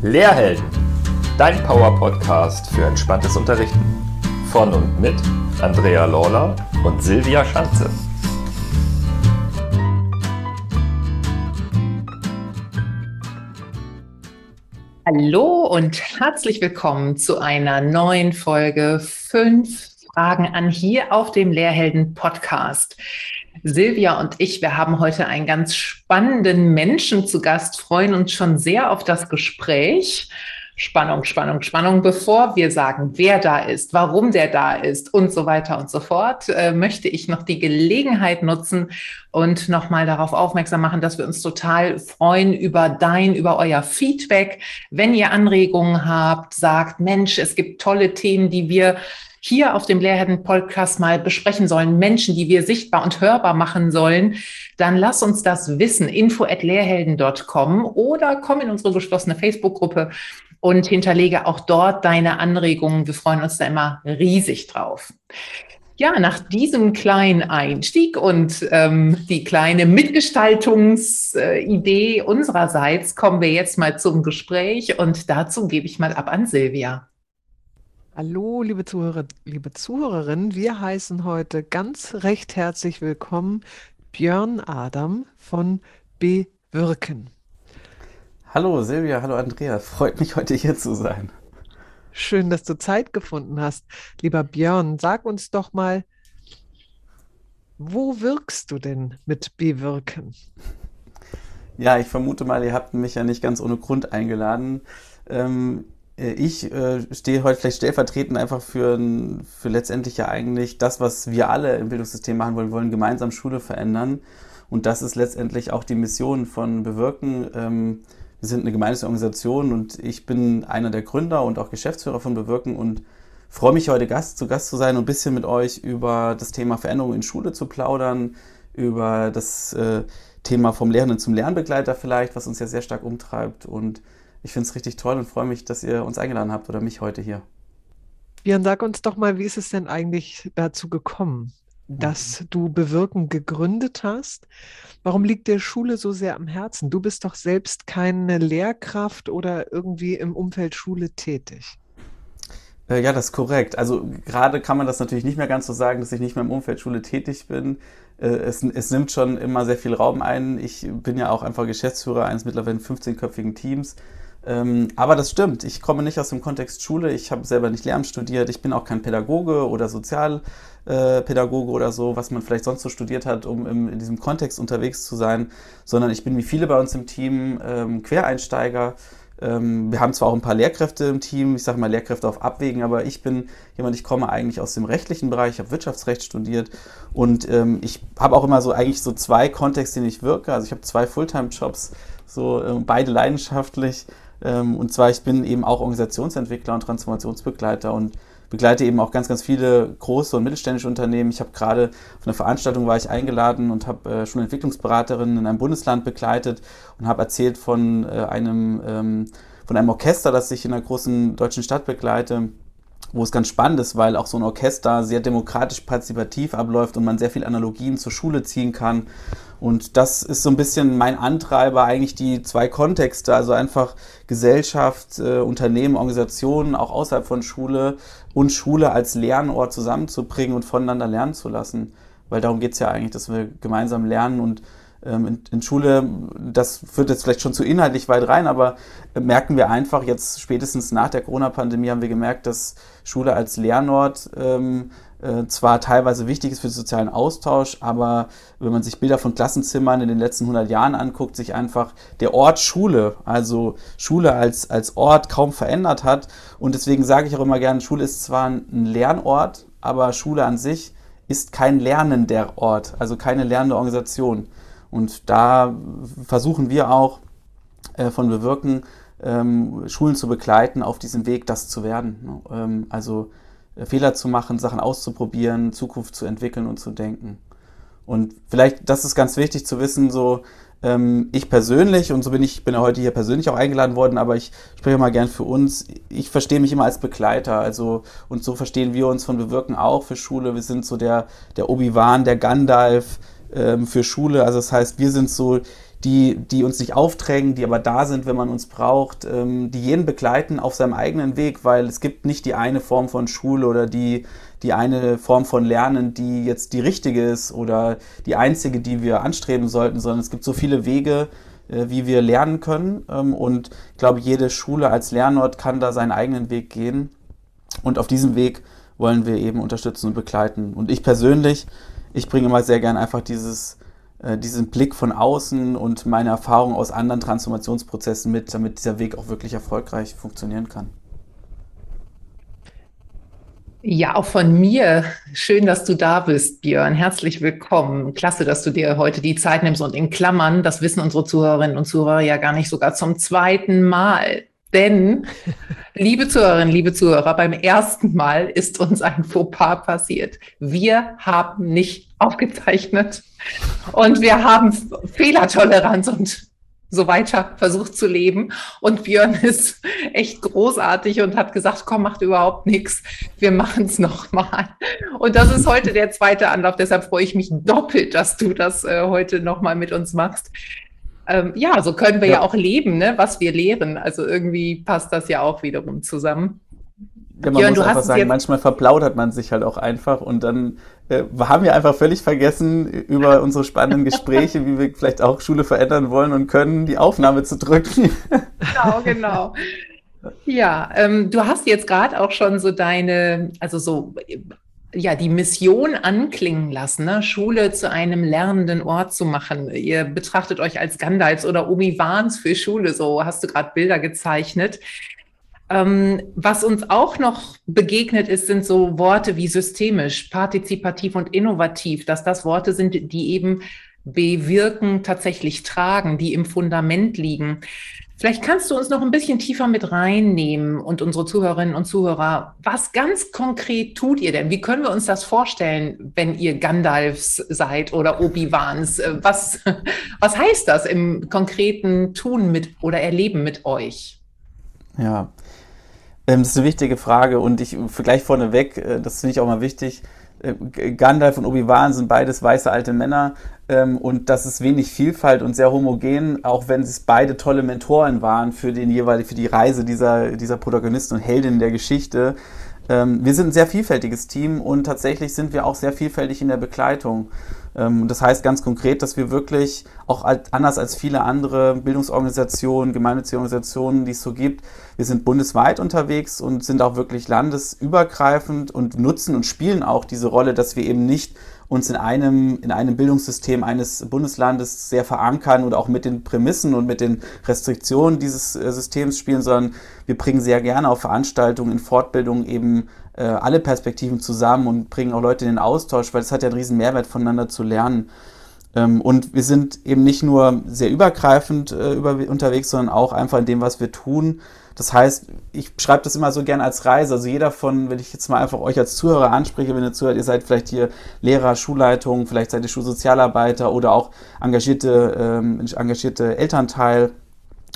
Lehrhelden, dein Power-Podcast für entspanntes Unterrichten. Von und mit Andrea Lawler und Silvia Schanze. Hallo und herzlich willkommen zu einer neuen Folge 5 Fragen an hier auf dem Lehrhelden Podcast. Silvia und ich, wir haben heute einen ganz spannenden Menschen zu Gast, freuen uns schon sehr auf das Gespräch. Spannung, Spannung, Spannung. Bevor wir sagen, wer da ist, warum der da ist und so weiter und so fort, äh, möchte ich noch die Gelegenheit nutzen und nochmal darauf aufmerksam machen, dass wir uns total freuen über dein, über euer Feedback. Wenn ihr Anregungen habt, sagt, Mensch, es gibt tolle Themen, die wir hier auf dem Lehrherden-Podcast mal besprechen sollen, Menschen, die wir sichtbar und hörbar machen sollen, dann lass uns das wissen. Info at lehrhelden.com oder komm in unsere geschlossene Facebook-Gruppe und hinterlege auch dort deine Anregungen. Wir freuen uns da immer riesig drauf. Ja, nach diesem kleinen Einstieg und ähm, die kleine Mitgestaltungsidee unsererseits kommen wir jetzt mal zum Gespräch und dazu gebe ich mal ab an Silvia. Hallo, liebe Zuhörer, liebe Zuhörerinnen. Wir heißen heute ganz recht herzlich willkommen Björn Adam von Bewirken. Hallo Silvia, hallo Andrea. Freut mich heute hier zu sein. Schön, dass du Zeit gefunden hast. Lieber Björn, sag uns doch mal, wo wirkst du denn mit Bewirken? Ja, ich vermute mal, ihr habt mich ja nicht ganz ohne Grund eingeladen. Ähm, äh, ich äh, stehe heute vielleicht stellvertretend einfach für, für letztendlich ja eigentlich das, was wir alle im Bildungssystem machen wollen, wollen gemeinsam Schule verändern. Und das ist letztendlich auch die Mission von Bewirken. Ähm, wir sind eine gemeinnützige Organisation und ich bin einer der Gründer und auch Geschäftsführer von Bewirken und freue mich heute Gast, zu Gast zu sein und ein bisschen mit euch über das Thema Veränderung in Schule zu plaudern, über das äh, Thema vom Lehrenden zum Lernbegleiter vielleicht, was uns ja sehr stark umtreibt und ich finde es richtig toll und freue mich, dass ihr uns eingeladen habt oder mich heute hier. Björn, sag uns doch mal, wie ist es denn eigentlich dazu gekommen, dass mhm. du Bewirken gegründet hast? Warum liegt der Schule so sehr am Herzen? Du bist doch selbst keine Lehrkraft oder irgendwie im Umfeld Schule tätig. Äh, ja, das ist korrekt. Also gerade kann man das natürlich nicht mehr ganz so sagen, dass ich nicht mehr im Umfeld Schule tätig bin. Äh, es, es, nimmt schon immer sehr viel Raum ein. Ich bin ja auch einfach Geschäftsführer eines mittlerweile 15-köpfigen Teams ähm, aber das stimmt, ich komme nicht aus dem Kontext Schule, ich habe selber nicht Lehramt studiert, ich bin auch kein Pädagoge oder Sozialpädagoge äh, oder so, was man vielleicht sonst so studiert hat, um im, in diesem Kontext unterwegs zu sein, sondern ich bin wie viele bei uns im Team ähm, Quereinsteiger. Ähm, wir haben zwar auch ein paar Lehrkräfte im Team, ich sage mal Lehrkräfte auf Abwägen, aber ich bin jemand, ich komme eigentlich aus dem rechtlichen Bereich, ich habe Wirtschaftsrecht studiert und ähm, ich habe auch immer so eigentlich so zwei Kontexte, in denen ich wirke. Also ich habe zwei Fulltime-Jobs, so äh, beide leidenschaftlich. Ähm, und zwar, ich bin eben auch Organisationsentwickler und Transformationsbegleiter und begleite eben auch ganz, ganz viele große und mittelständische Unternehmen. Ich habe gerade auf einer Veranstaltung war ich eingeladen und habe äh, schon Entwicklungsberaterinnen in einem Bundesland begleitet und habe erzählt von äh, einem ähm, von einem Orchester, das ich in einer großen deutschen Stadt begleite wo es ganz spannend ist, weil auch so ein Orchester sehr demokratisch partizipativ abläuft und man sehr viel Analogien zur Schule ziehen kann. Und das ist so ein bisschen mein Antreiber, eigentlich die zwei Kontexte, also einfach Gesellschaft, äh, Unternehmen, Organisationen, auch außerhalb von Schule und Schule als Lernort zusammenzubringen und voneinander lernen zu lassen. Weil darum geht es ja eigentlich, dass wir gemeinsam lernen und in, in, Schule, das führt jetzt vielleicht schon zu inhaltlich weit rein, aber äh, merken wir einfach jetzt spätestens nach der Corona-Pandemie haben wir gemerkt, dass Schule als Lernort ähm, äh, zwar teilweise wichtig ist für den sozialen Austausch, aber wenn man sich Bilder von Klassenzimmern in den letzten 100 Jahren anguckt, sich einfach der Ort Schule, also Schule als, als Ort kaum verändert hat. Und deswegen sage ich auch immer gerne, Schule ist zwar ein Lernort, aber Schule an sich ist kein lernender Ort, also keine lernende Organisation. Und da versuchen wir auch äh, von Bewirken, ähm, Schulen zu begleiten, auf diesem Weg das zu werden. Ne? Ähm, also äh, Fehler zu machen, Sachen auszuprobieren, Zukunft zu entwickeln und zu denken. Und vielleicht, das ist ganz wichtig zu wissen, so ähm, ich persönlich, und so bin ich, bin ja heute hier persönlich auch eingeladen worden, aber ich spreche mal gern für uns, ich verstehe mich immer als Begleiter, also und so verstehen wir uns von Bewirken auch für Schule. Wir sind so der, der Obi-Wan, der Gandalf, ähm, für Schule. Also das heißt, wir sind so die, die uns nicht aufdrängen, die aber da sind, wenn man uns braucht, ähm, die jeden begleiten auf seinem eigenen Weg, weil es gibt nicht die eine Form von Schule oder die, die eine Form von Lernen, die jetzt die richtige ist oder die einzige, die wir anstreben sollten, sondern es gibt so viele Wege, äh, wie wir lernen können. Ähm, und ich glaube, jede Schule als Lernort kann da seinen eigenen Weg gehen. Und auf diesem Weg wollen wir eben unterstützen und begleiten. Und ich persönlich, ich bringe immer sehr gern einfach dieses äh, diesen Blick von außen und meine Erfahrung aus anderen Transformationsprozessen mit, damit dieser Weg auch wirklich erfolgreich funktionieren kann. Ja, auch von mir. Schön, dass du da bist, Björn. Herzlich willkommen. Klasse, dass du dir heute die Zeit nimmst und in Klammern, das wissen unsere Zuhörerinnen und Zuhörer ja gar nicht sogar zum zweiten Mal. Denn, liebe Zuhörerinnen, liebe Zuhörer, beim ersten Mal ist uns ein Fauxpas passiert. Wir haben nicht aufgezeichnet und wir haben Fehlertoleranz und so weiter versucht zu leben. Und Björn ist echt großartig und hat gesagt, komm, macht überhaupt nichts. Wir machen es nochmal. Und das ist heute der zweite Anlauf. Deshalb freue ich mich doppelt, dass du das äh, heute nochmal mit uns machst ähm, ja, so können wir ja. ja, auch leben, ne, was wir lehren. Also irgendwie passt das ja auch wiederum zusammen. Ja, man Jörn, muss einfach sagen, manchmal verplaudert man sich halt auch einfach und dann äh, haben wir einfach völlig vergessen, über unsere spannenden Gespräche, wie wir vielleicht auch Schule verändern wollen und können, die Aufnahme zu drücken. Genau, genau. Ja, ähm, du hast jetzt gerade auch schon so deine, also so ja, die Mission anklingen lassen, ne? Schule zu einem lernenden Ort zu machen. Ihr betrachtet euch als Gandalfs oder Obi-Wans für Schule, so hast du gerade Bilder gezeichnet. Ähm, was uns auch noch begegnet ist, sind so Worte wie systemisch, partizipativ und innovativ, dass das Worte sind, die eben bewirken, tatsächlich tragen, die im Fundament liegen. Vielleicht kannst du uns noch ein bisschen tiefer mit reinnehmen und unsere Zuhörerinnen und Zuhörer. Was ganz konkret tut ihr denn? Wie können wir uns das vorstellen, wenn ihr Gandalfs seid oder Obi-Wans? Äh, was, was heißt das im konkreten Tun mit oder Erleben mit euch? Ja, ähm, das ist eine wichtige Frage und ich gleich vorneweg, äh, das finde ich auch mal wichtig. Äh, Gandalf und Obi-Wan sind beides weiße alte Männer ähm, und das ist wenig Vielfalt und sehr homogen, auch wenn es beide tolle Mentoren waren für den jeweiligen, für die Reise dieser, dieser Protagonisten und Heldinnen der Geschichte. Ähm, wir sind ein sehr vielfältiges Team und tatsächlich sind wir auch sehr vielfältig in der Begleitung. Ähm, das heißt ganz konkret, dass wir wirklich auch anders als viele andere Bildungsorganisationen, gemeinnützige Organisationen, die es so gibt, wir sind bundesweit unterwegs und sind auch wirklich landesübergreifend und nutzen und spielen auch diese Rolle, dass wir eben nicht uns in einem, in einem Bildungssystem eines Bundeslandes sehr verankern und auch mit den Prämissen und mit den Restriktionen dieses äh, Systems spielen, sondern wir bringen sehr gerne auf Veranstaltungen, in Fortbildungen eben äh, alle Perspektiven zusammen und bringen auch Leute in den Austausch, weil es hat ja einen riesen Mehrwert voneinander zu lernen. Ähm, und wir sind eben nicht nur sehr übergreifend äh, über, unterwegs, sondern auch einfach in dem, was wir tun, das heißt, ich schreibe das immer so gern als Reise. Also jeder von, wenn ich jetzt mal einfach euch als Zuhörer anspreche, wenn ihr zuhört, ihr seid vielleicht hier Lehrer, Schulleitung, vielleicht seid ihr Schulsozialarbeiter oder auch engagierte, ähm, engagierte Elternteil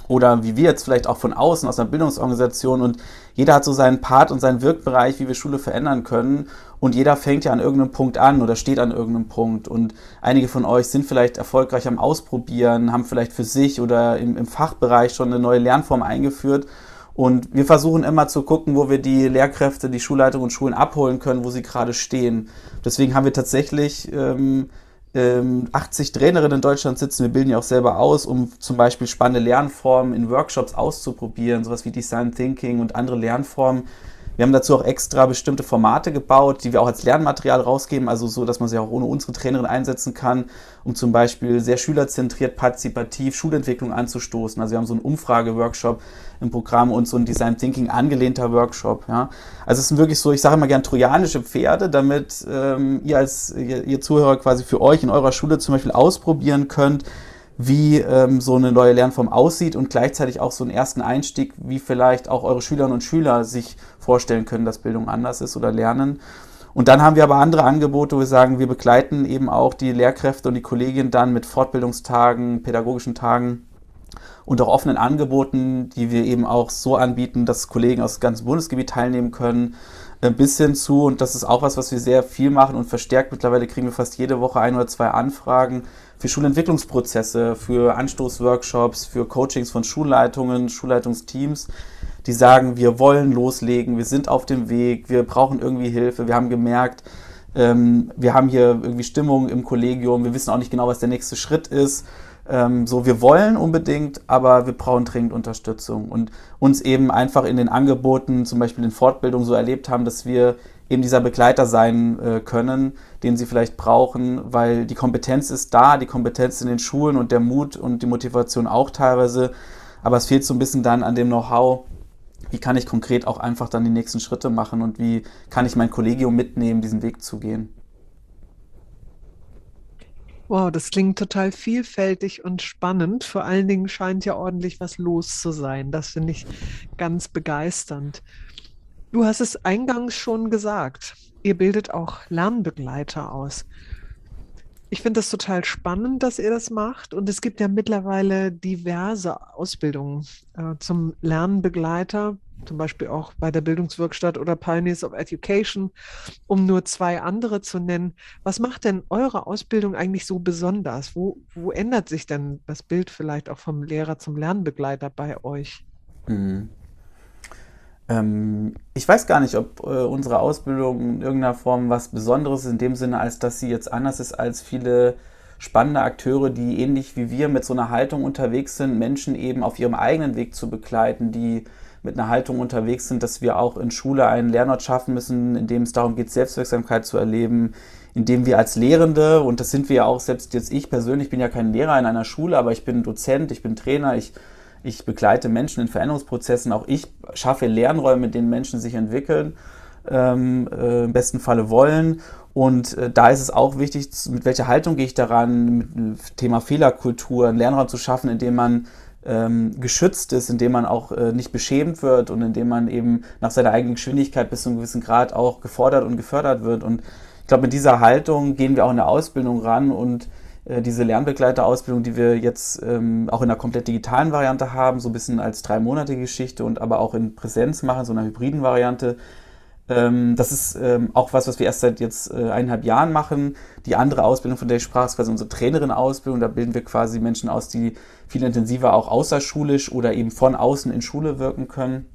oder wie wir jetzt vielleicht auch von außen aus einer Bildungsorganisation und jeder hat so seinen Part und seinen Wirkbereich, wie wir Schule verändern können. Und jeder fängt ja an irgendeinem Punkt an oder steht an irgendeinem Punkt. Und einige von euch sind vielleicht erfolgreich am Ausprobieren, haben vielleicht für sich oder im, im Fachbereich schon eine neue Lernform eingeführt. Und wir versuchen immer zu gucken, wo wir die Lehrkräfte, die Schulleitung und Schulen abholen können, wo sie gerade stehen. Deswegen haben wir tatsächlich ähm, 80 Trainerinnen in Deutschland sitzen. Wir bilden ja auch selber aus, um zum Beispiel spannende Lernformen in Workshops auszuprobieren, sowas wie Design Thinking und andere Lernformen wir haben dazu auch extra bestimmte Formate gebaut, die wir auch als Lernmaterial rausgeben, also so, dass man sie auch ohne unsere Trainerin einsetzen kann, um zum Beispiel sehr schülerzentriert, partizipativ Schulentwicklung anzustoßen. Also wir haben so einen Umfrage-Workshop im Programm und so ein Design Thinking angelehnter Workshop. Ja. Also es sind wirklich so, ich sage immer gern trojanische Pferde, damit ähm, ihr als ihr, ihr Zuhörer quasi für euch in eurer Schule zum Beispiel ausprobieren könnt, wie ähm, so eine neue Lernform aussieht und gleichzeitig auch so einen ersten Einstieg, wie vielleicht auch eure Schülerinnen und Schüler sich vorstellen können, dass Bildung anders ist oder lernen. Und dann haben wir aber andere Angebote, wo wir sagen, wir begleiten eben auch die Lehrkräfte und die Kolleginnen dann mit Fortbildungstagen, pädagogischen Tagen und auch offenen Angeboten, die wir eben auch so anbieten, dass Kollegen aus dem ganzen Bundesgebiet teilnehmen können, bis hin zu, und das ist auch was, was wir sehr viel machen und verstärkt. Mittlerweile kriegen wir fast jede Woche ein oder zwei Anfragen für Schulentwicklungsprozesse, für Anstoßworkshops, für Coachings von Schulleitungen, Schulleitungsteams, die sagen, wir wollen loslegen, wir sind auf dem Weg, wir brauchen irgendwie Hilfe, wir haben gemerkt, ähm, wir haben hier irgendwie Stimmung im Kollegium, wir wissen auch nicht genau, was der nächste Schritt ist ähm, so, wir wollen unbedingt, aber wir brauchen dringend Unterstützung und uns eben einfach in den Angeboten, zum Beispiel in Fortbildung, so erlebt haben, dass wir eben dieser Begleiter sein äh, können, den sie vielleicht brauchen, weil die Kompetenz ist da, die Kompetenz in den Schulen und der Mut und die Motivation auch teilweise, aber es fehlt so ein bisschen dann an dem Know-how, wie kann ich konkret auch einfach dann die nächsten Schritte machen und wie kann ich mein Kollegium mitnehmen, diesen Weg zu gehen. Wow, das klingt total vielfältig und spannend. Vor allen Dingen scheint ja ordentlich was los zu sein. Das finde ich ganz begeisternd. Du hast es eingangs schon gesagt. Ihr bildet auch Lernbegleiter aus. Ich finde das total spannend, dass ihr das macht. Und es gibt ja mittlerweile diverse Ausbildungen äh, zum Lernbegleiter zum Beispiel auch bei der Bildungswerkstatt oder Pioneers of Education, um nur zwei andere zu nennen. Was macht denn eure Ausbildung eigentlich so besonders? Wo, wo ändert sich denn das Bild vielleicht auch vom Lehrer zum Lernbegleiter bei euch? Mhm. Ähm, ich weiß gar nicht, ob äh, unsere Ausbildung in irgendeiner Form was Besonderes ist, in dem Sinne, als dass sie jetzt anders ist als viele spannende Akteure, die ähnlich wie wir mit so einer Haltung unterwegs sind, Menschen eben auf ihrem eigenen Weg zu begleiten, die mit einer Haltung unterwegs sind, dass wir auch in Schule einen Lernort schaffen müssen, in dem es darum geht, Selbstwirksamkeit zu erleben, in dem wir als Lehrende, und das sind wir ja auch, selbst jetzt ich persönlich bin ja kein Lehrer in einer Schule, aber ich bin Dozent, ich bin Trainer, ich, ich begleite Menschen in Veränderungsprozessen, auch ich schaffe Lernräume, in denen Menschen sich entwickeln, ähm, äh, im besten Falle wollen. Und äh, da ist es auch wichtig, mit welcher Haltung gehe ich daran, mit Thema Fehlerkultur, einen Lernraum zu schaffen, in dem man ähm, geschützt ist, indem man auch äh, nicht beschämt wird und indem man eben nach seiner eigenen Geschwindigkeit bis zu einem gewissen Grad auch gefordert und gefördert wird. Und ich glaube, mit dieser Haltung gehen wir auch in der Ausbildung ran und äh, diese Lernbegleiterausbildung, die wir jetzt ähm, auch in einer komplett digitalen Variante haben, so ein bisschen als drei Monate Geschichte und aber auch in Präsenz machen, so einer hybriden Variante, das ist ähm, auch was, was wir erst seit jetzt äh, eineinhalb Jahren machen. Die andere Ausbildung, von der ich sprach, ist quasi unsere Trainerin-Ausbildung. Da bilden wir quasi Menschen aus, die viel intensiver auch außerschulisch oder eben von außen in Schule wirken können.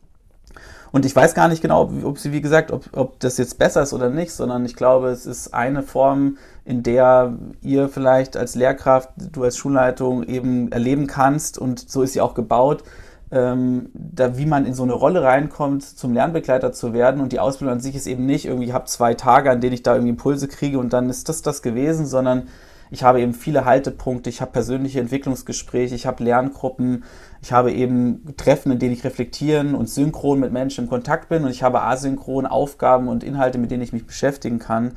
Und ich weiß gar nicht genau, ob, ob sie, wie gesagt, ob, ob das jetzt besser ist oder nicht, sondern ich glaube, es ist eine Form, in der ihr vielleicht als Lehrkraft, du als Schulleitung eben erleben kannst und so ist sie auch gebaut, ähm, da, wie man in so eine Rolle reinkommt, zum Lernbegleiter zu werden. Und die Ausbildung an sich ist eben nicht irgendwie, ich habe zwei Tage, an denen ich da irgendwie Impulse kriege und dann ist das das gewesen, sondern ich habe eben viele Haltepunkte, ich habe persönliche Entwicklungsgespräche, ich habe Lerngruppen, ich habe eben Treffen, in denen ich reflektieren und synchron mit Menschen im Kontakt bin und ich habe asynchron Aufgaben und Inhalte, mit denen ich mich beschäftigen kann.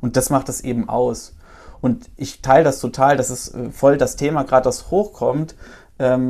Und das macht das eben aus. Und ich teile das total, das ist äh, voll das Thema, gerade das hochkommt,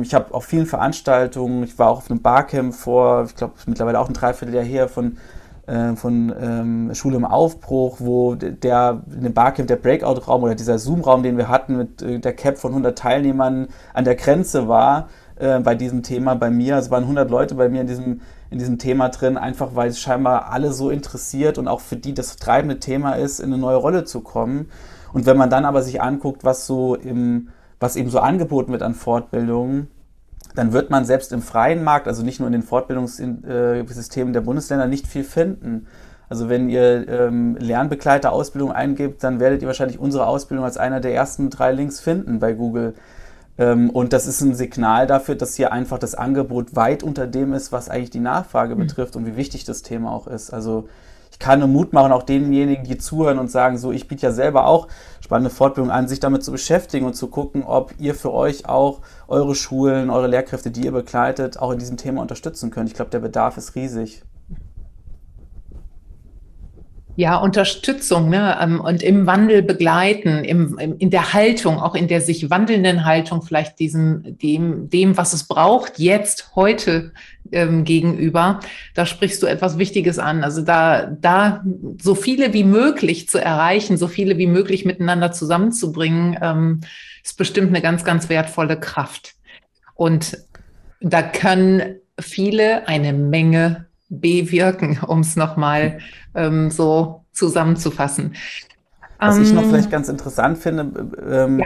ich habe auf vielen Veranstaltungen, ich war auch auf einem Barcamp vor, ich glaube mittlerweile auch ein Dreivierteljahr her von, äh, von ähm, Schule im Aufbruch, wo der in dem Barcamp der Breakout-Raum oder dieser Zoom-Raum, den wir hatten mit äh, der Cap von 100 Teilnehmern an der Grenze war äh, bei diesem Thema bei mir. Also waren 100 Leute bei mir in diesem in diesem Thema drin, einfach weil es scheinbar alle so interessiert und auch für die das treibende Thema ist, in eine neue Rolle zu kommen. Und wenn man dann aber sich anguckt, was so im was eben so angeboten wird an Fortbildungen, dann wird man selbst im freien Markt, also nicht nur in den Fortbildungssystemen der Bundesländer, nicht viel finden. Also wenn ihr ähm, Lernbegleiter-Ausbildung eingebt, dann werdet ihr wahrscheinlich unsere Ausbildung als einer der ersten drei Links finden bei Google. Ähm, und das ist ein Signal dafür, dass hier einfach das Angebot weit unter dem ist, was eigentlich die Nachfrage mhm. betrifft und wie wichtig das Thema auch ist. Also ich kann nur Mut machen, auch denjenigen, die zuhören und sagen, so, ich biete ja selber auch spannende Fortbildung an, sich damit zu beschäftigen und zu gucken, ob ihr für euch auch eure Schulen, eure Lehrkräfte, die ihr begleitet, auch in diesem Thema unterstützen könnt. Ich glaube, der Bedarf ist riesig. Ja, Unterstützung ne? Ähm, und im Wandel begleiten, im, im, in der Haltung, auch in der sich wandelnden Haltung, vielleicht diesem, dem, dem, was es braucht, jetzt, heute ähm, gegenüber. Da sprichst du etwas Wichtiges an. Also da, da so viele wie möglich zu erreichen, so viele wie möglich miteinander zusammenzubringen, ähm, ist bestimmt eine ganz, ganz wertvolle Kraft. Und da können viele eine Menge bewirken, um es nochmal ähm, so zusammenzufassen. Was ich noch ähm, vielleicht ganz interessant finde, ähm, ja.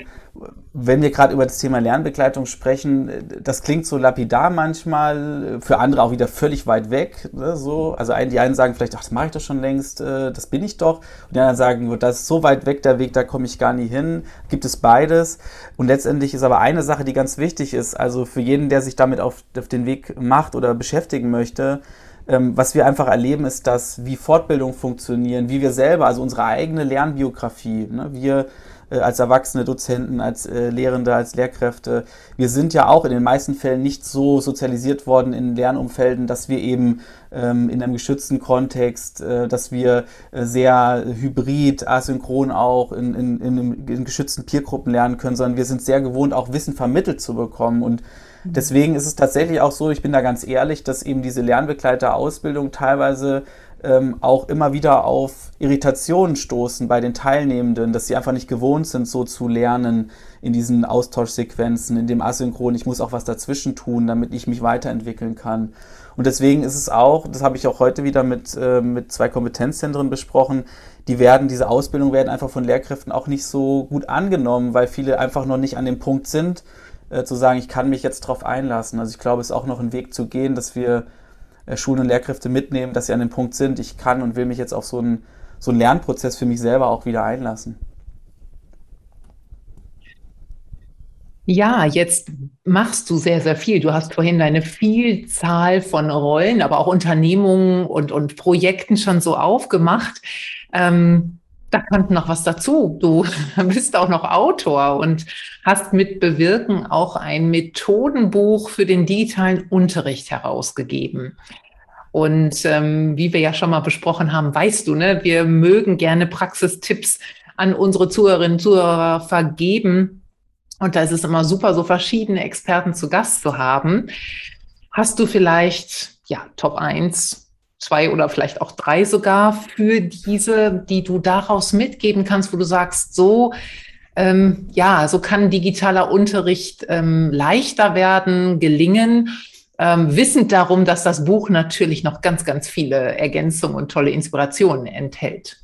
wenn wir gerade über das Thema Lernbegleitung sprechen, das klingt so lapidar manchmal, für andere auch wieder völlig weit weg. Ne, so. Also die einen sagen vielleicht, ach, das mache ich doch schon längst, äh, das bin ich doch. Und die anderen sagen, das ist so weit weg der Weg, da komme ich gar nie hin. Gibt es beides. Und letztendlich ist aber eine Sache, die ganz wichtig ist, also für jeden, der sich damit auf, auf den Weg macht oder beschäftigen möchte, ähm, was wir einfach erleben, ist, dass wie Fortbildung funktionieren, wie wir selber, also unsere eigene Lernbiografie, ne, wir äh, als erwachsene Dozenten, als äh, Lehrende, als Lehrkräfte, wir sind ja auch in den meisten Fällen nicht so sozialisiert worden in Lernumfelden, dass wir eben ähm, in einem geschützten Kontext, äh, dass wir äh, sehr hybrid, asynchron auch in, in, in, in geschützten Peergruppen lernen können, sondern wir sind sehr gewohnt, auch Wissen vermittelt zu bekommen. Und Deswegen ist es tatsächlich auch so, ich bin da ganz ehrlich, dass eben diese Lernbegleiterausbildung teilweise ähm, auch immer wieder auf Irritationen stoßen bei den Teilnehmenden, dass sie einfach nicht gewohnt sind, so zu lernen in diesen Austauschsequenzen, in dem Asynchron. Ich muss auch was dazwischen tun, damit ich mich weiterentwickeln kann. Und deswegen ist es auch, das habe ich auch heute wieder mit, äh, mit zwei Kompetenzzentren besprochen, die werden, diese Ausbildung werden einfach von Lehrkräften auch nicht so gut angenommen, weil viele einfach noch nicht an dem Punkt sind, äh, zu sagen, ich kann mich jetzt darauf einlassen. Also ich glaube, es ist auch noch ein Weg zu gehen, dass wir äh, Schulen und Lehrkräfte mitnehmen, dass sie an dem Punkt sind, ich kann und will mich jetzt auf so einen, so einen Lernprozess für mich selber auch wieder einlassen. Ja, jetzt machst du sehr, sehr viel. Du hast vorhin eine Vielzahl von Rollen, aber auch Unternehmungen und, und Projekten schon so aufgemacht. Ähm, da kommt noch was dazu. Du bist auch noch Autor und hast mit Bewirken auch ein Methodenbuch für den digitalen Unterricht herausgegeben. Und ähm, wie wir ja schon mal besprochen haben, weißt du, ne, wir mögen gerne Praxistipps an unsere Zuhörerinnen und Zuhörer vergeben. Und da ist es immer super, so verschiedene Experten zu Gast zu haben. Hast du vielleicht, ja, Top 1 zwei oder vielleicht auch drei sogar für diese, die du daraus mitgeben kannst, wo du sagst, so, ähm, ja, so kann digitaler Unterricht ähm, leichter werden, gelingen, ähm, wissend darum, dass das Buch natürlich noch ganz, ganz viele Ergänzungen und tolle Inspirationen enthält.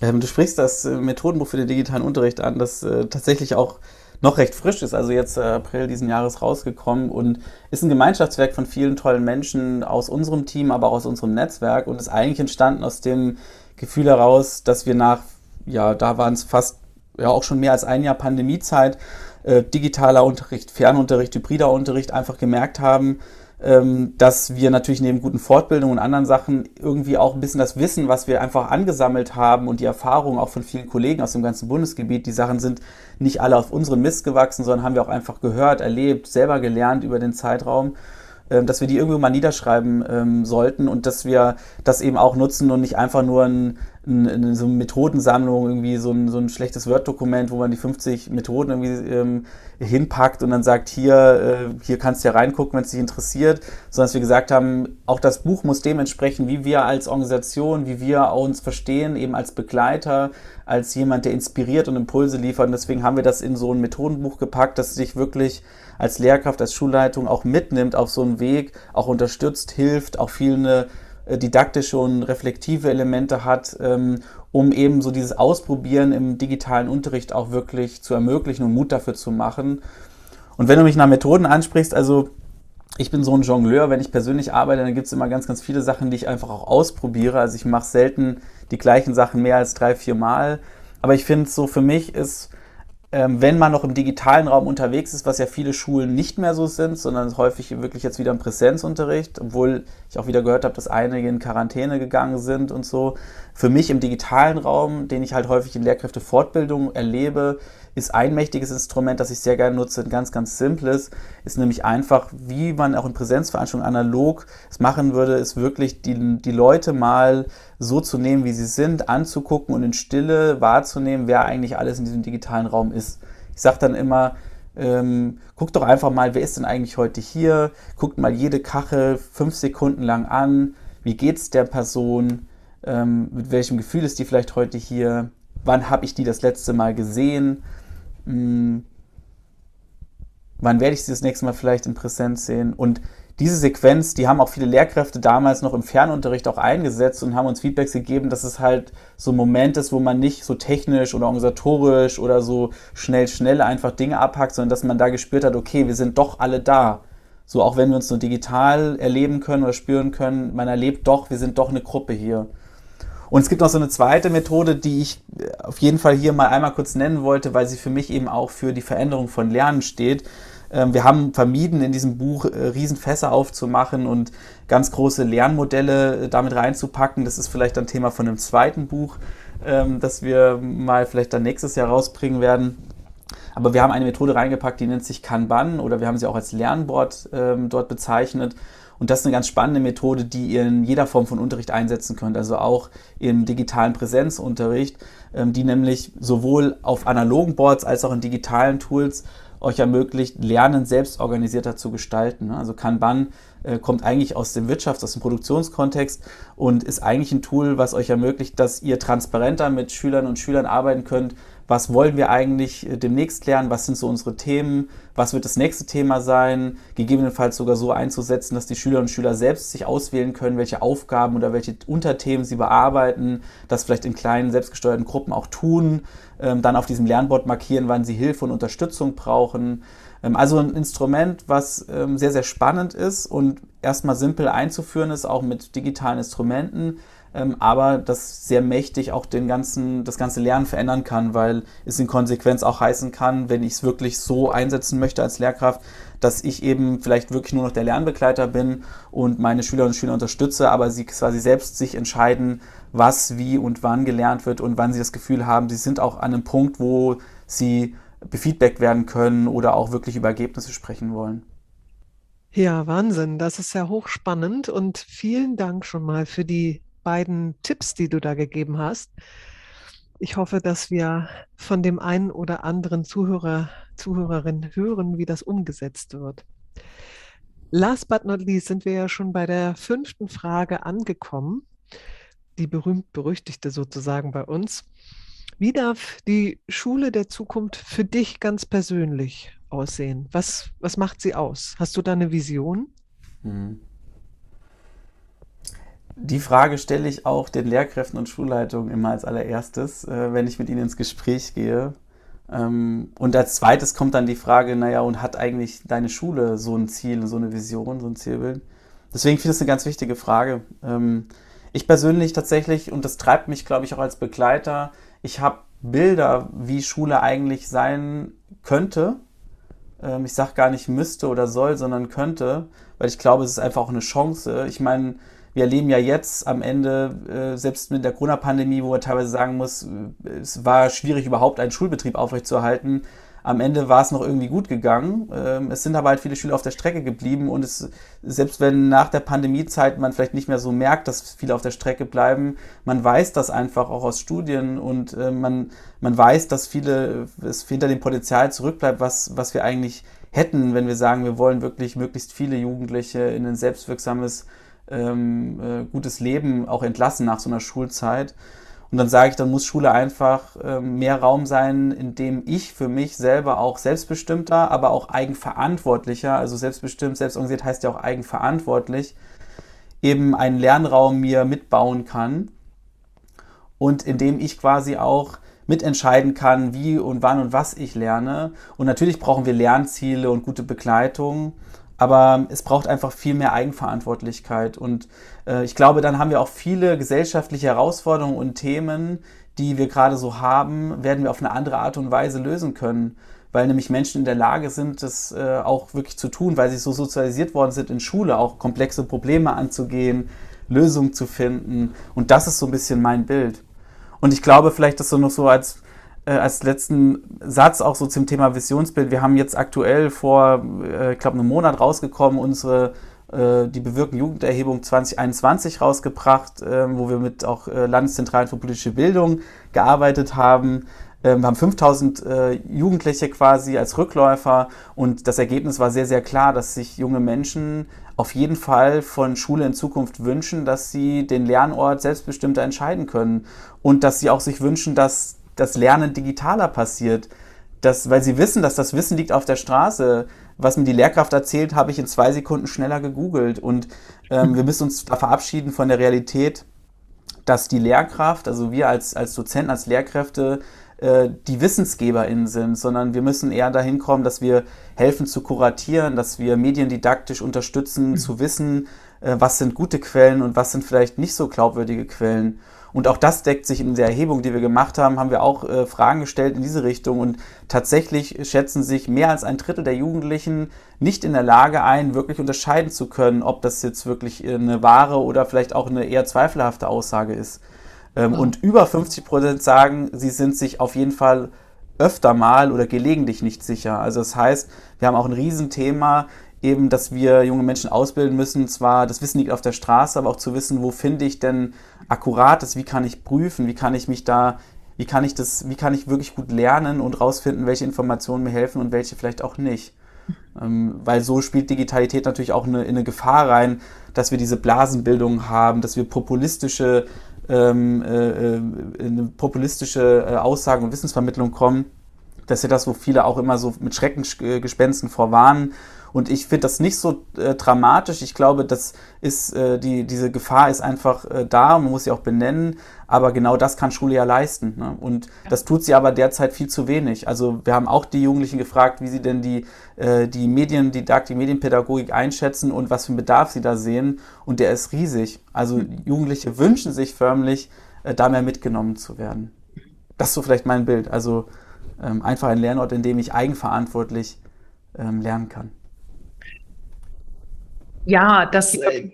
Ähm, du sprichst das äh, Methodenbuch für den digitalen Unterricht an, das äh, tatsächlich auch noch recht frisch ist, also jetzt äh, April diesen Jahres rausgekommen und ist ein Gemeinschaftswerk von vielen tollen Menschen aus unserem Team, aber auch aus unserem Netzwerk und ist eigentlich entstanden aus dem Gefühl heraus, dass wir nach, ja, da waren es fast ja auch schon mehr als ein Jahr Pandemiezeit, äh, digitaler Unterricht, Fernunterricht, hybrider Unterricht einfach gemerkt haben, dass wir natürlich neben guten Fortbildungen und anderen Sachen irgendwie auch ein bisschen das Wissen, was wir einfach angesammelt haben und die Erfahrungen auch von vielen Kollegen aus dem ganzen Bundesgebiet, die Sachen sind nicht alle auf unseren Mist gewachsen, sondern haben wir auch einfach gehört, erlebt, selber gelernt über den Zeitraum ähm, dass wir die irgendwo mal niederschreiben ähm, sollten und dass wir das eben auch nutzen und nicht einfach nur ein, ein, so eine Methodensammlung, irgendwie so ein, so ein schlechtes Word-Dokument, wo man die 50 Methoden irgendwie ähm, hinpackt und dann sagt, hier, äh, hier kannst du ja reingucken, wenn es dich interessiert, sondern dass wir gesagt haben, auch das Buch muss dementsprechend, wie wir als Organisation, wie wir uns verstehen, eben als Begleiter, als jemand, der inspiriert und Impulse liefert. Und deswegen haben wir das in so ein Methodenbuch gepackt, das sich wirklich als Lehrkraft, als Schulleitung auch mitnimmt auf so einen Weg, auch unterstützt, hilft, auch viel eine didaktische und reflektive Elemente hat, ähm, um eben so dieses Ausprobieren im digitalen Unterricht auch wirklich zu ermöglichen und Mut dafür zu machen. Und wenn du mich nach Methoden ansprichst, also ich bin so ein Jongleur, wenn ich persönlich arbeite, dann gibt es immer ganz, ganz viele Sachen, die ich einfach auch ausprobiere. Also ich mache selten die gleichen Sachen mehr als drei, vier Mal. Aber ich finde so, für mich ist wenn man noch im digitalen Raum unterwegs ist, was ja viele Schulen nicht mehr so sind, sondern häufig wirklich jetzt wieder im Präsenzunterricht, obwohl ich auch wieder gehört habe, dass einige in Quarantäne gegangen sind und so. Für mich im digitalen Raum, den ich halt häufig in Lehrkräftefortbildung erlebe, ist ein mächtiges Instrument, das ich sehr gerne nutze, ein ganz, ganz simples, ist nämlich einfach, wie man auch in Präsenzveranstaltungen analog es machen würde, ist wirklich die, die Leute mal so zu nehmen, wie sie sind, anzugucken und in Stille wahrzunehmen, wer eigentlich alles in diesem digitalen Raum ist. Ich sage dann immer, ähm, guckt doch einfach mal, wer ist denn eigentlich heute hier? Guckt mal jede Kachel fünf Sekunden lang an. Wie geht es der Person? Ähm, mit welchem Gefühl ist die vielleicht heute hier? Wann habe ich die das letzte Mal gesehen? Hm. wann werde ich sie das nächste Mal vielleicht in Präsenz sehen? Und diese Sequenz, die haben auch viele Lehrkräfte damals noch im Fernunterricht auch eingesetzt und haben uns Feedbacks gegeben, dass es halt so ein Moment ist, wo man nicht so technisch oder organisatorisch oder so schnell, schnell einfach Dinge abhackt, sondern dass man da gespürt hat, okay, wir sind doch alle da. So auch wenn wir uns nur digital erleben können oder spüren können, man erlebt doch, wir sind doch eine Gruppe hier. Und es gibt noch so eine zweite Methode, die ich auf jeden Fall hier mal einmal kurz nennen wollte, weil sie für mich eben auch für die Veränderung von Lernen steht. Ähm, wir haben vermieden, in diesem Buch äh, Riesenfässer aufzumachen und ganz große Lernmodelle äh, damit reinzupacken. Das ist vielleicht ein Thema von einem zweiten Buch, ähm, das wir mal vielleicht dann nächstes Jahr rausbringen werden. Aber wir haben eine Methode reingepackt, die nennt sich Kanban oder wir haben sie auch als Lernboard ähm, dort bezeichnet. Und das ist eine ganz spannende Methode, die ihr in jeder Form von Unterricht einsetzen könnt, also auch im digitalen Präsenzunterricht, die nämlich sowohl auf analogen Boards als auch in digitalen Tools euch ermöglicht, Lernen selbst organisierter zu gestalten. Also Kanban äh, kommt eigentlich aus dem Wirtschafts-, aus dem Produktionskontext und ist eigentlich ein Tool, was euch ermöglicht, dass ihr transparenter mit Schülern und Schülern arbeiten könnt, was wollen wir eigentlich äh, demnächst lernen, was sind so unsere Themen, was wird das nächste Thema sein, gegebenenfalls sogar so einzusetzen, dass die Schülerinnen und Schüler selbst sich auswählen können, welche Aufgaben oder welche Unterthemen sie bearbeiten, das vielleicht in kleinen selbstgesteuerten Gruppen auch tun, ähm, dann auf diesem Lernboard markieren, wann sie Hilfe und Unterstützung brauchen. Ähm, also ein Instrument, was ähm, sehr, sehr spannend ist und erstmal simpel einzuführen ist, auch mit digitalen Instrumenten ähm, aber das sehr mächtig auch den ganzen, das ganze Lernen verändern kann, weil es in Konsequenz auch heißen kann, wenn ich es wirklich so einsetzen möchte als Lehrkraft, dass ich eben vielleicht wirklich nur noch der Lernbegleiter bin und meine Schülerinnen und Schüler unterstütze, aber sie quasi selbst sich entscheiden, was, wie und wann gelernt wird und wann sie das Gefühl haben, sie sind auch an einem Punkt, wo sie befeedbackt werden können oder auch wirklich über Ergebnisse sprechen wollen. Ja, Wahnsinn. Das ist ja hochspannend und vielen Dank schon mal für die beiden Tipps, die du da gegeben hast. Ich hoffe, dass wir von dem einen oder anderen Zuhörer, Zuhörerin hören, wie das umgesetzt wird. Last but not least sind wir ja schon bei der fünften Frage angekommen, die berühmt-berüchtigte sozusagen bei uns. Wie darf die Schule der Zukunft für dich ganz persönlich aussehen? Was, was macht sie aus? Hast du da eine Vision? Mhm. Die Frage stelle ich auch den Lehrkräften und Schulleitungen immer als allererstes, äh, wenn ich mit ihnen ins Gespräch gehe. Ähm, und als zweites kommt dann die Frage, naja, und hat eigentlich deine Schule so ein Ziel, so eine Vision, so ein Zielbild? Deswegen finde ich es eine ganz wichtige Frage. Ähm, ich persönlich tatsächlich, und das treibt mich, glaube ich, auch als Begleiter, ich habe Bilder, wie Schule eigentlich sein könnte. Ähm, ich sage gar nicht müsste oder soll, sondern könnte, weil ich glaube, es ist einfach auch eine Chance. Ich meine, wir erleben ja jetzt am Ende, äh, selbst mit der Corona-Pandemie, wo man teilweise sagen muss, äh, es war schwierig, überhaupt einen Schulbetrieb aufrechtzuerhalten. Am Ende war es noch irgendwie gut gegangen. Ähm, es sind aber halt viele Schüler auf der Strecke geblieben und es, selbst wenn nach der Pandemiezeit man vielleicht nicht mehr so merkt, dass viele auf der Strecke bleiben, man weiß das einfach auch aus Studien und äh, man, man weiß, dass viele, es hinter dem Potenzial zurückbleibt, was, was wir eigentlich hätten, wenn wir sagen, wir wollen wirklich möglichst viele Jugendliche in ein selbstwirksames ähm, äh, gutes Leben auch entlassen nach so einer Schulzeit. Und dann sage ich, dann muss Schule einfach äh, mehr Raum sein, in dem ich für mich selber auch selbstbestimmter, aber auch eigenverantwortlicher, also selbstbestimmt, selbstorganisiert heißt ja auch eigenverantwortlich, eben einen Lernraum mir mitbauen kann und in dem ich quasi auch mitentscheiden kann, wie und wann und was ich lerne. Und natürlich brauchen wir Lernziele und gute Begleitung. Aber es braucht einfach viel mehr Eigenverantwortlichkeit. Und äh, ich glaube, dann haben wir auch viele gesellschaftliche Herausforderungen und Themen, die wir gerade so haben, werden wir auf eine andere Art und Weise lösen können. Weil nämlich Menschen in der Lage sind, das äh, auch wirklich zu tun, weil sie so sozialisiert worden sind in Schule, auch komplexe Probleme anzugehen, Lösungen zu finden. Und das ist so ein bisschen mein Bild. Und ich glaube, vielleicht das so noch so als äh, als letzten Satz auch so zum Thema Visionsbild. Wir haben jetzt aktuell vor, äh, ich glaube, einem Monat rausgekommen, unsere äh, die bewirkten Jugenderhebung 2021 rausgebracht, äh, wo wir mit auch äh, Landeszentralen für politische Bildung gearbeitet haben. Ähm, wir haben 5000 äh, Jugendliche quasi als Rückläufer und das Ergebnis war sehr, sehr klar, dass sich junge Menschen auf jeden Fall von Schule in Zukunft wünschen, dass sie den Lernort selbstbestimmter entscheiden können und dass sie auch sich wünschen, dass das Lernen digitaler passiert. Das, weil sie wissen, dass das Wissen liegt auf der Straße. was mir die Lehrkraft erzählt, habe ich in zwei Sekunden schneller gegoogelt. Und ähm, wir müssen uns da verabschieden von der Realität, dass die Lehrkraft, also wir als, als Dozenten, als Lehrkräfte, äh, die WissensgeberInnen sind, sondern wir müssen eher dahin kommen, dass wir helfen zu kuratieren, dass wir mediendidaktisch unterstützen, mhm. zu wissen, äh, was sind gute Quellen und was sind vielleicht nicht so glaubwürdige Quellen. Und auch das deckt sich in der Erhebung, die wir gemacht haben, haben wir auch äh, Fragen gestellt in diese Richtung. Und tatsächlich schätzen sich mehr als ein Drittel der Jugendlichen nicht in der Lage ein, wirklich unterscheiden zu können, ob das jetzt wirklich eine wahre oder vielleicht auch eine eher zweifelhafte Aussage ist. Ähm, oh. Und über 50 Prozent sagen, sie sind sich auf jeden Fall öfter mal oder gelegentlich nicht sicher. Also das heißt, wir haben auch ein Riesenthema, eben, dass wir junge Menschen ausbilden müssen. Zwar, das Wissen liegt auf der Straße, aber auch zu wissen, wo finde ich denn akkurates, wie kann ich prüfen, wie kann ich mich da, wie kann ich das, wie kann ich wirklich gut lernen und rausfinden, welche Informationen mir helfen und welche vielleicht auch nicht. Ähm, weil so spielt Digitalität natürlich auch eine, in eine Gefahr rein, dass wir diese Blasenbildung haben, dass wir populistische, ähm, äh, äh eine populistische äh, Aussagen und Wissensvermittlung kommen. Das ist ja das, wo viele auch immer so mit Schreckensgespensten vorwarnen und ich finde das nicht so äh, dramatisch. Ich glaube, das ist, äh, die, diese Gefahr ist einfach äh, da, man muss sie auch benennen. Aber genau das kann Schule ja leisten. Ne? Und ja. das tut sie aber derzeit viel zu wenig. Also wir haben auch die Jugendlichen gefragt, wie sie denn die, äh, die Mediendidaktik, die Medienpädagogik einschätzen und was für einen Bedarf sie da sehen. Und der ist riesig. Also mhm. Jugendliche wünschen sich förmlich, äh, da mehr mitgenommen zu werden. Das ist so vielleicht mein Bild. Also einfach ein Lernort, in dem ich eigenverantwortlich ähm, lernen kann. Ja, das, äh,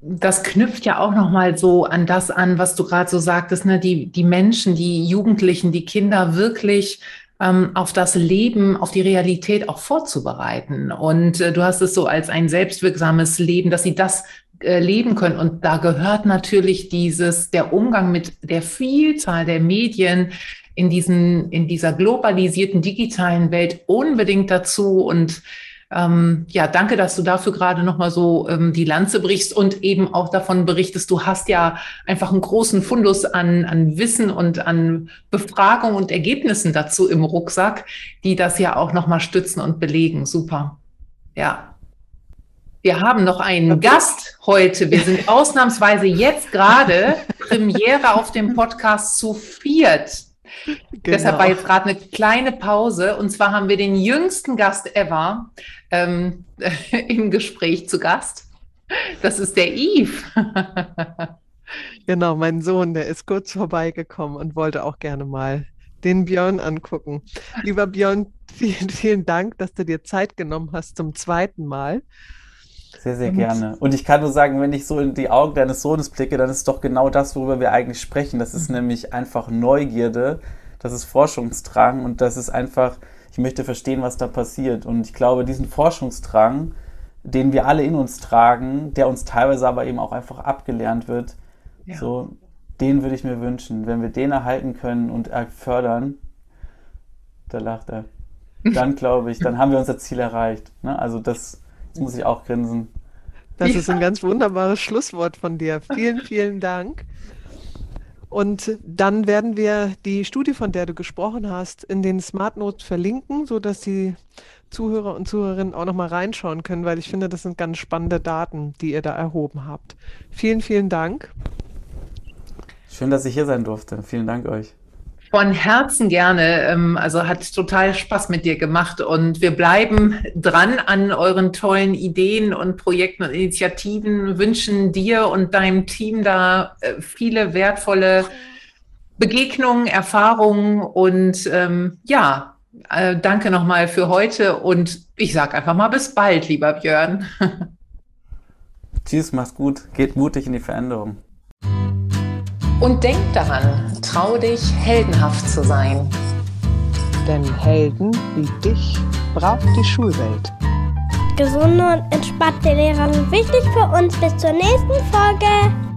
das knüpft ja auch nochmal so an das an, was du gerade so sagtest, ne? die, die Menschen, die Jugendlichen, die Kinder wirklich ähm, auf das Leben, auf die Realität auch vorzubereiten. Und äh, du hast es so als ein selbstwirksames Leben, dass sie das äh, leben können. Und da gehört natürlich dieses, der Umgang mit der Vielzahl der Medien in diesen, in dieser globalisierten digitalen Welt unbedingt dazu und ähm, ja, danke, dass du dafür gerade nochmal so ähm, die Lanze brichst und eben auch davon berichtest, du hast ja einfach einen großen Fundus an, an Wissen und an Befragung und Ergebnissen dazu im Rucksack, die das ja auch nochmal stützen und belegen. Super. Ja. Wir haben noch einen okay. Gast heute. Wir sind ausnahmsweise jetzt gerade Premiere auf dem Podcast zu viert. Genau. Deshalb war jetzt gerade eine kleine Pause. Und zwar haben wir den jüngsten Gast ever ähm, im Gespräch zu Gast. Das ist der Yves. genau, mein Sohn, der ist kurz vorbeigekommen und wollte auch gerne mal den Björn angucken. Lieber Björn, vielen, vielen Dank, dass du dir Zeit genommen hast zum zweiten Mal. Sehr, sehr und gerne. Und ich kann nur sagen, wenn ich so in die Augen deines Sohnes blicke, dann ist doch genau das, worüber wir eigentlich sprechen. Das ist mhm. nämlich einfach Neugierde, das ist Forschungsdrang und das ist einfach, ich möchte verstehen, was da passiert. Und ich glaube, diesen Forschungsdrang, den wir alle in uns tragen, der uns teilweise aber eben auch einfach abgelernt wird, ja. so, den würde ich mir wünschen. Wenn wir den erhalten können und fördern, da lacht er. Dann glaube ich, dann haben wir unser Ziel erreicht. Ne? Also das Jetzt muss ich auch grinsen. Das ja. ist ein ganz wunderbares Schlusswort von dir. Vielen, vielen Dank. Und dann werden wir die Studie, von der du gesprochen hast, in den Smart Notes verlinken, sodass die Zuhörer und Zuhörerinnen auch nochmal reinschauen können, weil ich finde, das sind ganz spannende Daten, die ihr da erhoben habt. Vielen, vielen Dank. Schön, dass ich hier sein durfte. Vielen Dank euch. Von Herzen gerne. Ähm, also hat total Spaß mit dir gemacht und wir bleiben dran an euren tollen Ideen und Projekten und Initiativen, wünschen dir und deinem Team da äh, viele wertvolle Begegnungen, Erfahrungen und ähm, ja, äh, danke nochmal für heute und ich sage einfach mal bis bald, lieber Björn. Tschüss, mach's gut, geht mutig in die Veränderung. Und denk daran, trau dich, heldenhaft zu sein. Denn Helden wie dich braucht die Schulwelt. Gesunde und entspannte Lehrer sind wichtig für uns. Bis zur nächsten Folge.